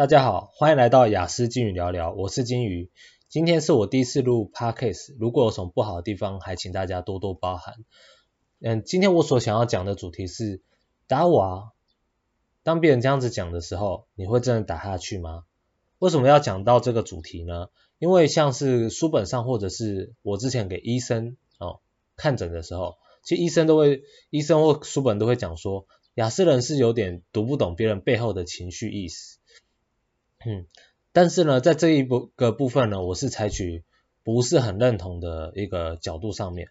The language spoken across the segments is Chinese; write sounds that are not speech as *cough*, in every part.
大家好，欢迎来到雅思金鱼聊聊，我是金鱼。今天是我第一次录 Podcast，如果有什么不好的地方，还请大家多多包涵。嗯，今天我所想要讲的主题是打我啊。当别人这样子讲的时候，你会真的打下去吗？为什么要讲到这个主题呢？因为像是书本上，或者是我之前给医生哦看诊的时候，其实医生都会，医生或书本都会讲说，亚斯人是有点读不懂别人背后的情绪意思。嗯，但是呢，在这一部个部分呢，我是采取不是很认同的一个角度上面。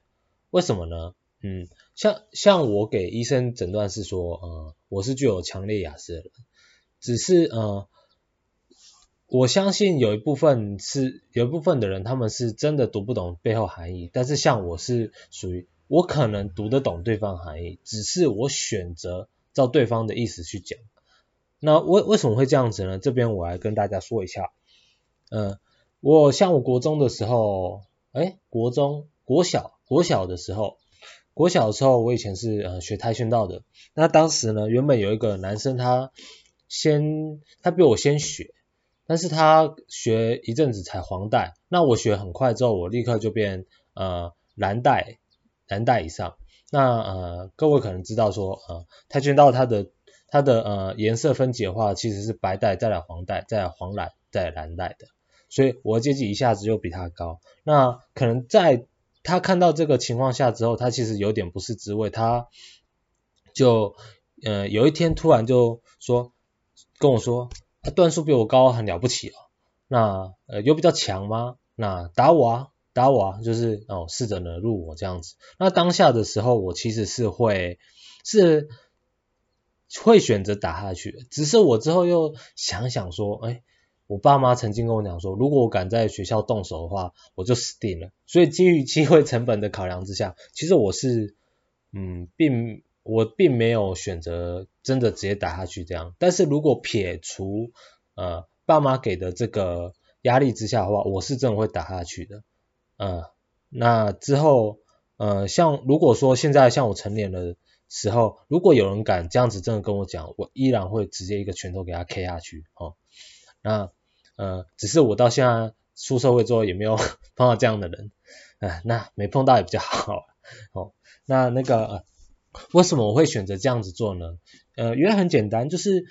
为什么呢？嗯，像像我给医生诊断是说，呃，我是具有强烈雅思的人，只是呃，我相信有一部分是有一部分的人，他们是真的读不懂背后含义。但是像我是属于我可能读得懂对方含义，只是我选择照对方的意思去讲。那为为什么会这样子呢？这边我来跟大家说一下。嗯、我像我国中的时候，诶，国中、国小、国小的时候，国小的时候，我以前是呃学跆拳道的。那当时呢，原本有一个男生，他先他比我先学，但是他学一阵子才黄带。那我学很快之后，我立刻就变呃蓝带，蓝带以上。那呃各位可能知道说，呃跆拳道它的它的呃颜色分解的话，其实是白带，再来黄带，再来黄蓝，再来蓝带的，所以我的阶级一下子就比他高。那可能在他看到这个情况下之后，他其实有点不是滋味，他就呃有一天突然就说跟我说，他段数比我高，很了不起哦。那呃有比较强吗？那打我啊，打我啊，就是哦试着惹怒我这样子。那当下的时候，我其实是会是。会选择打下去，只是我之后又想想说，哎，我爸妈曾经跟我讲说，如果我敢在学校动手的话，我就死定了。所以基于机会成本的考量之下，其实我是，嗯，并我并没有选择真的直接打下去这样。但是如果撇除呃爸妈给的这个压力之下的话，我是真的会打下去的。呃，那之后，呃，像如果说现在像我成年了。时候，如果有人敢这样子真的跟我讲，我依然会直接一个拳头给他 K 下去，哦，那呃，只是我到现在出社会之后也没有 *laughs* 碰到这样的人，哎、那没碰到也比较好，哦，那那个、呃、为什么我会选择这样子做呢？呃，原因很简单，就是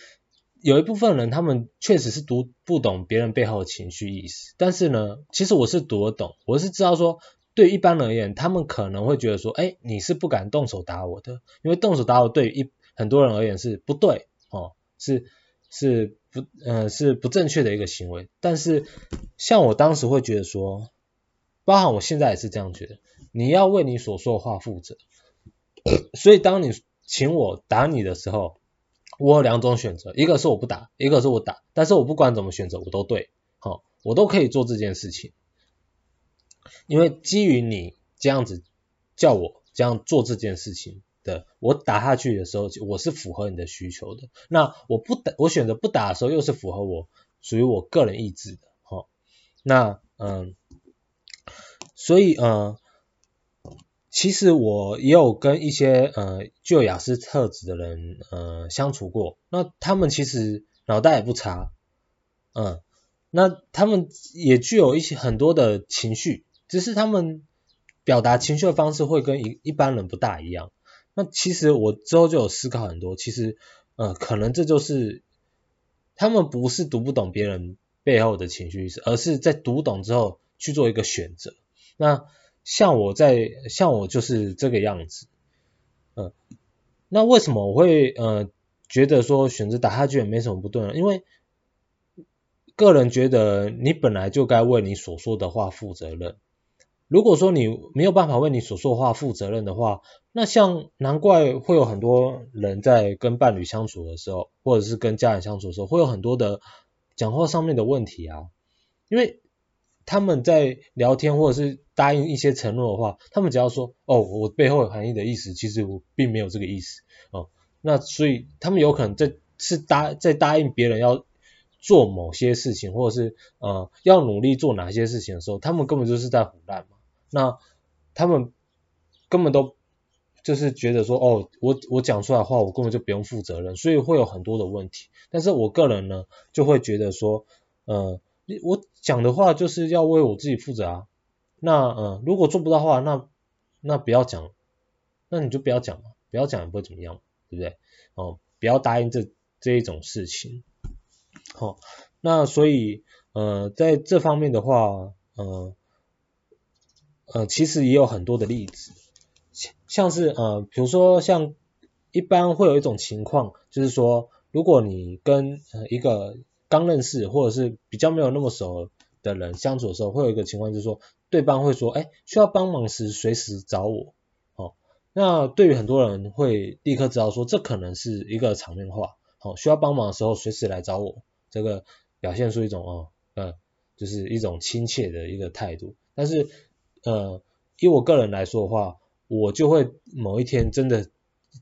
有一部分人他们确实是读不懂别人背后的情绪意思，但是呢，其实我是读得懂，我是知道说。对一般而言，他们可能会觉得说，哎，你是不敢动手打我的，因为动手打我对于一很多人而言是不对，哦，是是不，呃，是不正确的一个行为。但是像我当时会觉得说，包含我现在也是这样觉得，你要为你所说的话负责。所以当你请我打你的时候，我有两种选择，一个是我不打，一个是我打。但是我不管怎么选择，我都对，好，我都可以做这件事情。因为基于你这样子叫我这样做这件事情的，我打下去的时候，我是符合你的需求的。那我不打，我选择不打的时候，又是符合我属于我个人意志的。齁，那嗯，所以嗯，其实我也有跟一些呃具有雅思特质的人呃相处过，那他们其实脑袋也不差，嗯，那他们也具有一些很多的情绪。只是他们表达情绪的方式会跟一一般人不大一样。那其实我之后就有思考很多，其实呃可能这就是他们不是读不懂别人背后的情绪意思，而是在读懂之后去做一个选择。那像我在像我就是这个样子，嗯、那为什么我会呃觉得说选择打下去也没什么不对呢？因为个人觉得你本来就该为你所说的话负责任。如果说你没有办法为你所说的话负责任的话，那像难怪会有很多人在跟伴侣相处的时候，或者是跟家人相处的时候，会有很多的讲话上面的问题啊。因为他们在聊天或者是答应一些承诺的话，他们只要说哦，我背后有含义的意思，其实我并没有这个意思哦。那所以他们有可能在是答在答应别人要做某些事情，或者是呃要努力做哪些事情的时候，他们根本就是在胡乱嘛。那他们根本都就是觉得说，哦，我我讲出来的话，我根本就不用负责任，所以会有很多的问题。但是我个人呢，就会觉得说，呃，我讲的话就是要为我自己负责啊。那呃，如果做不到的话，那那不要讲，那你就不要讲嘛，不要讲也不会怎么样，对不对？哦，不要答应这这一种事情。好、那所以呃，在这方面的话，呃呃，其实也有很多的例子，像像是呃，比如说像一般会有一种情况，就是说，如果你跟一个刚认识或者是比较没有那么熟的人相处的时候，会有一个情况，就是说，对方会说，哎，需要帮忙时随时找我。哦，那对于很多人会立刻知道说，这可能是一个场面话，好、哦，需要帮忙的时候随时来找我，这个表现出一种哦，呃，就是一种亲切的一个态度，但是。呃，以我个人来说的话，我就会某一天真的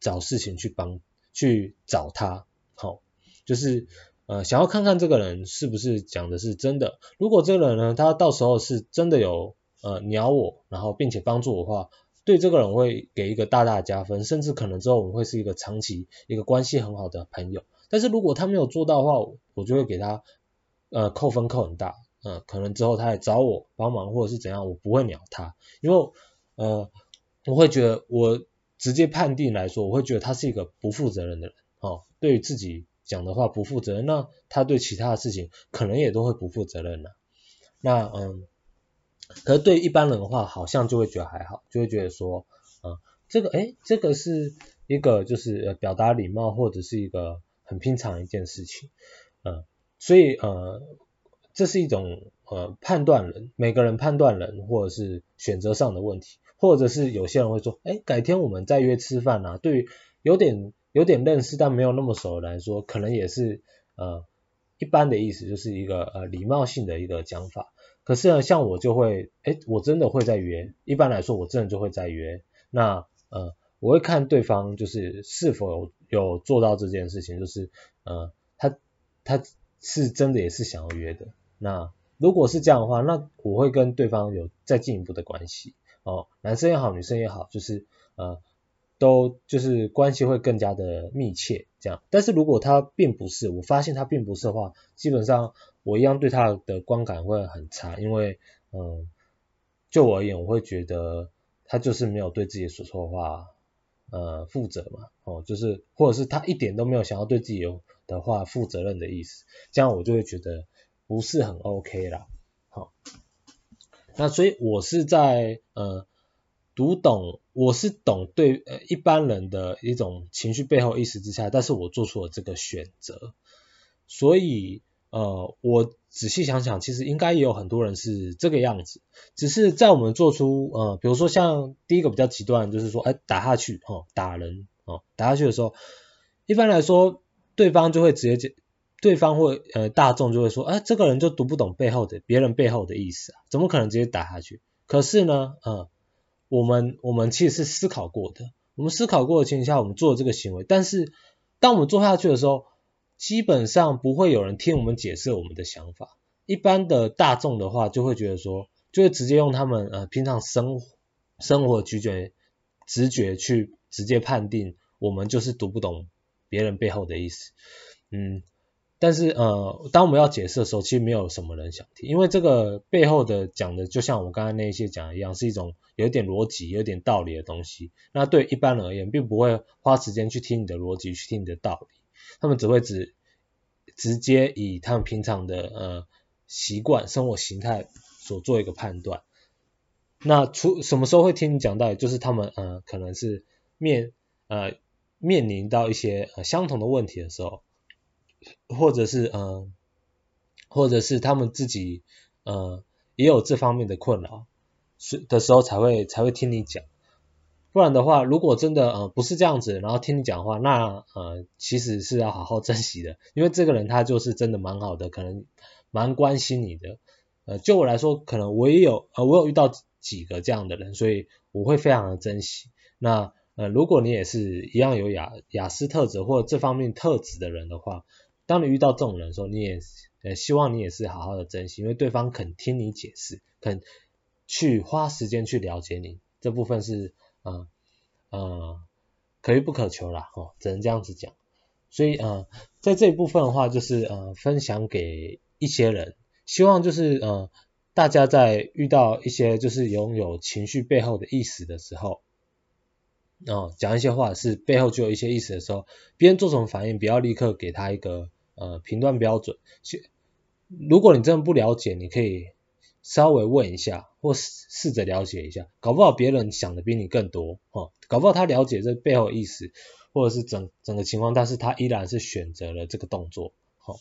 找事情去帮，去找他，好、就是呃想要看看这个人是不是讲的是真的。如果这个人呢，他到时候是真的有呃鸟我，然后并且帮助我的话，对这个人会给一个大大的加分，甚至可能之后我们会是一个长期一个关系很好的朋友。但是如果他没有做到的话，我就会给他呃扣分扣很大。呃，可能之后他来找我帮忙或者是怎样，我不会鸟他，因为呃，我会觉得我直接判定来说，我会觉得他是一个不负责任的人，哦，对于自己讲的话不负责任，那他对其他的事情可能也都会不负责任的。那嗯，可是对一般人的话，好像就会觉得还好，就会觉得说，呃，这个诶，这个是一个就是表达礼貌或者是一个很平常一件事情，嗯、所以呃。这是一种呃判断人，每个人判断人或者是选择上的问题，或者是有些人会说，哎，改天我们再约吃饭啊。对于有点有点认识但没有那么熟的来说，可能也是呃一般的意思，就是一个呃礼貌性的一个讲法。可是呢，像我就会，哎，我真的会再约。一般来说，我真的就会再约。那呃，我会看对方就是是否有有做到这件事情，就是呃他他是真的也是想要约的。那如果是这样的话，那我会跟对方有再进一步的关系哦，男生也好，女生也好，就是呃，都就是关系会更加的密切这样。但是如果他并不是，我发现他并不是的话，基本上我一样对他的观感会很差，因为嗯、就我而言，我会觉得他就是没有对自己所说的话呃负责嘛，哦，就是或者是他一点都没有想要对自己有的话负责任的意思，这样我就会觉得。不是很 OK 啦，好，那所以我是在呃读懂，我是懂对呃一般人的一种情绪背后意识之下，但是我做出了这个选择，所以呃我仔细想想，其实应该也有很多人是这个样子，只是在我们做出呃比如说像第一个比较极端，就是说哎打下去哦打人哦打下去的时候，一般来说对方就会直接对方会呃大众就会说，哎，这个人就读不懂背后的别人背后的意思啊，怎么可能直接打下去？可是呢，呃，我们我们其实是思考过的，我们思考过的情况下，我们做这个行为，但是当我们做下去的时候，基本上不会有人听我们解释我们的想法。一般的大众的话，就会觉得说，就会直接用他们呃平常生活生活直觉直觉去直接判定我们就是读不懂别人背后的意思，嗯。但是呃，当我们要解释的时候，其实没有什么人想听，因为这个背后的讲的，就像我刚才那些讲一样，是一种有点逻辑、有点道理的东西。那对一般人而言，并不会花时间去听你的逻辑，去听你的道理，他们只会只直接以他们平常的呃习惯、生活形态所做一个判断。那出什么时候会听你讲道理？就是他们呃可能是面呃面临到一些呃相同的问题的时候。或者是嗯、或者是他们自己呃也有这方面的困扰，是的时候才会才会听你讲，不然的话，如果真的呃不是这样子，然后听你讲话，那呃其实是要好好珍惜的，因为这个人他就是真的蛮好的，可能蛮关心你的，呃就我来说，可能我也有呃我有遇到几个这样的人，所以我会非常的珍惜。那呃如果你也是一样有雅雅斯特质或这方面特质的人的话，当你遇到这种人的时候，你也呃希望你也是好好的珍惜，因为对方肯听你解释，肯去花时间去了解你，这部分是呃呃可遇不可求啦，哦，只能这样子讲。所以呃在这一部分的话，就是呃分享给一些人，希望就是呃大家在遇到一些就是拥有情绪背后的意思的时候，哦讲一些话是背后就有一些意思的时候，别人做什么反应，不要立刻给他一个呃评断标准。如果你真的不了解，你可以稍微问一下，或试试着了解一下，搞不好别人想的比你更多，哦，搞不好他了解这背后意思，或者是整整个情况，但是他依然是选择了这个动作，哦，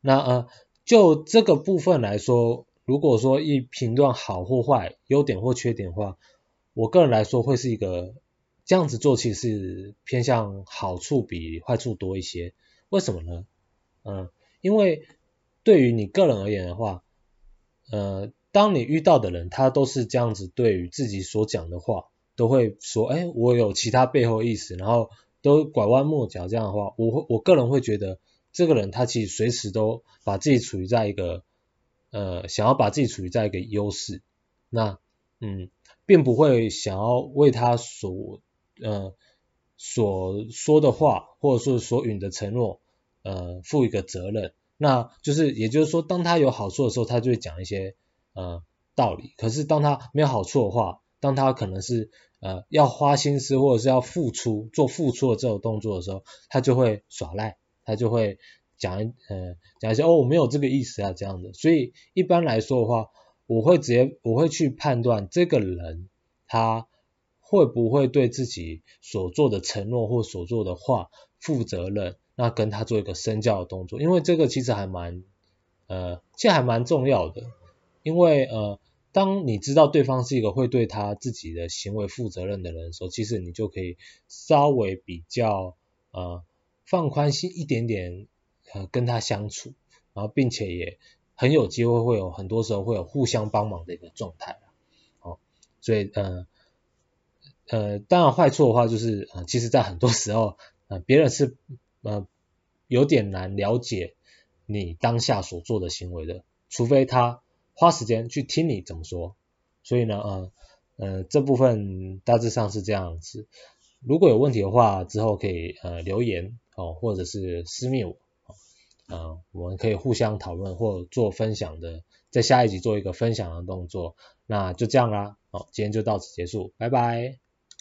那呃，就这个部分来说，如果说一评断好或坏，优点或缺点的话，我个人来说会是一个这样子做，其实是偏向好处比坏处多一些，为什么呢？嗯，因为。对于你个人而言的话，呃，当你遇到的人他都是这样子，对于自己所讲的话，都会说，哎，我有其他背后意思，然后都拐弯抹角这样的话，我会我个人会觉得，这个人他其实随时都把自己处于在一个，呃，想要把自己处于在一个优势，那，嗯，并不会想要为他所，呃，所说的话，或者说所允的承诺，呃，负一个责任。那就是，也就是说，当他有好处的时候，他就会讲一些呃道理。可是当他没有好处的话，当他可能是呃要花心思或者是要付出做付出的这种动作的时候，他就会耍赖，他就会讲呃讲一些哦我没有这个意思啊这样的。所以一般来说的话，我会直接我会去判断这个人他会不会对自己所做的承诺或所做的话负责任。那跟他做一个深交的动作，因为这个其实还蛮，呃，其实还蛮重要的，因为呃，当你知道对方是一个会对他自己的行为负责任的人的时候，其实你就可以稍微比较呃放宽心一点点，呃，跟他相处，然后并且也很有机会会有很多时候会有互相帮忙的一个状态，哦，所以呃呃，当然坏处的话就是，呃，其实在很多时候，呃，别人是。呃，有点难了解你当下所做的行为的，除非他花时间去听你怎么说。所以呢，呃，呃，这部分大致上是这样子。如果有问题的话，之后可以呃留言哦，或者是私密我，呃，我们可以互相讨论或做分享的，在下一集做一个分享的动作。那就这样啦，好，今天就到此结束，拜拜。